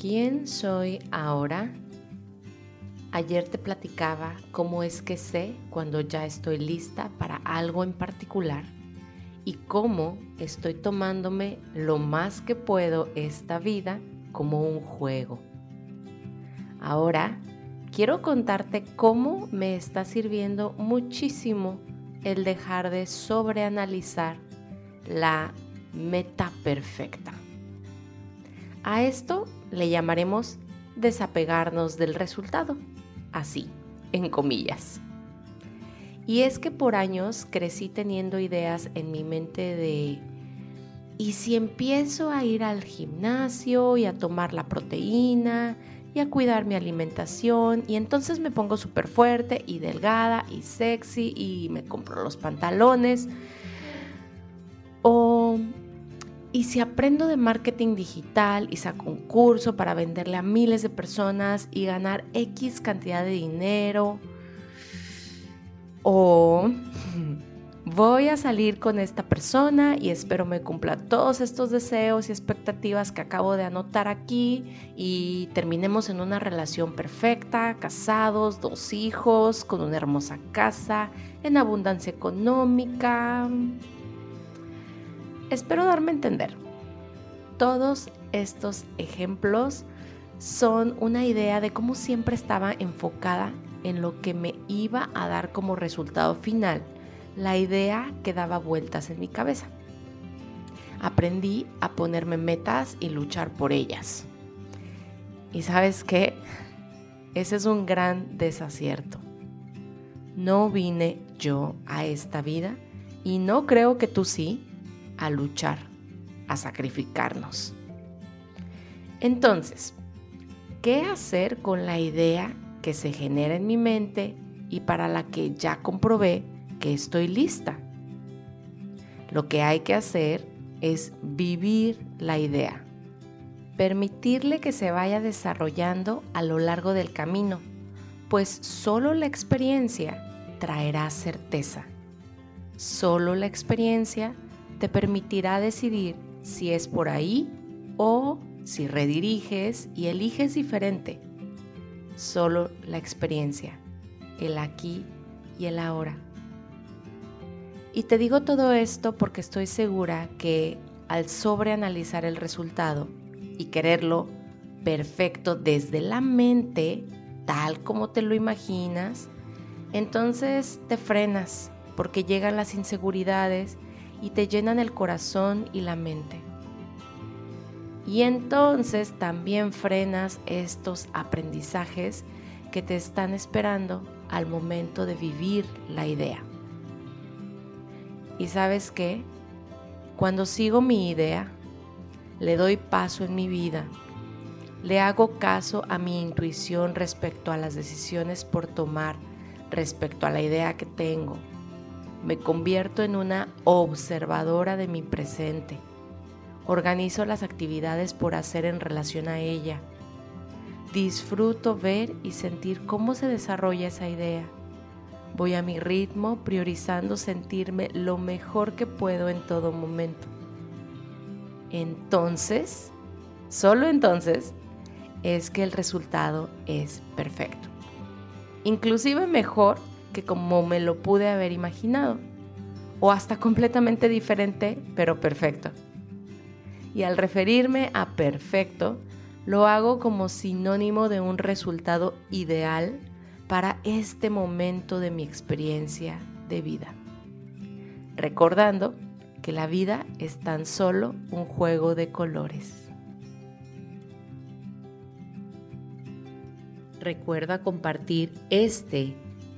¿Quién soy ahora? Ayer te platicaba cómo es que sé cuando ya estoy lista para algo en particular y cómo estoy tomándome lo más que puedo esta vida como un juego. Ahora quiero contarte cómo me está sirviendo muchísimo el dejar de sobreanalizar la meta perfecta. A esto le llamaremos desapegarnos del resultado, así, en comillas. Y es que por años crecí teniendo ideas en mi mente de, ¿y si empiezo a ir al gimnasio y a tomar la proteína y a cuidar mi alimentación y entonces me pongo súper fuerte y delgada y sexy y me compro los pantalones? Y si aprendo de marketing digital y saco un curso para venderle a miles de personas y ganar X cantidad de dinero, o voy a salir con esta persona y espero me cumpla todos estos deseos y expectativas que acabo de anotar aquí y terminemos en una relación perfecta, casados, dos hijos, con una hermosa casa, en abundancia económica. Espero darme a entender. Todos estos ejemplos son una idea de cómo siempre estaba enfocada en lo que me iba a dar como resultado final, la idea que daba vueltas en mi cabeza. Aprendí a ponerme metas y luchar por ellas. Y sabes qué? Ese es un gran desacierto. No vine yo a esta vida y no creo que tú sí a luchar, a sacrificarnos. Entonces, ¿qué hacer con la idea que se genera en mi mente y para la que ya comprobé que estoy lista? Lo que hay que hacer es vivir la idea, permitirle que se vaya desarrollando a lo largo del camino, pues solo la experiencia traerá certeza. Solo la experiencia te permitirá decidir si es por ahí o si rediriges y eliges diferente. Solo la experiencia, el aquí y el ahora. Y te digo todo esto porque estoy segura que al sobreanalizar el resultado y quererlo perfecto desde la mente, tal como te lo imaginas, entonces te frenas porque llegan las inseguridades y te llenan el corazón y la mente. Y entonces también frenas estos aprendizajes que te están esperando al momento de vivir la idea. Y sabes qué? Cuando sigo mi idea, le doy paso en mi vida, le hago caso a mi intuición respecto a las decisiones por tomar, respecto a la idea que tengo, me convierto en una observadora de mi presente. Organizo las actividades por hacer en relación a ella. Disfruto ver y sentir cómo se desarrolla esa idea. Voy a mi ritmo priorizando sentirme lo mejor que puedo en todo momento. Entonces, solo entonces, es que el resultado es perfecto. Inclusive mejor que como me lo pude haber imaginado, o hasta completamente diferente, pero perfecto. Y al referirme a perfecto, lo hago como sinónimo de un resultado ideal para este momento de mi experiencia de vida. Recordando que la vida es tan solo un juego de colores. Recuerda compartir este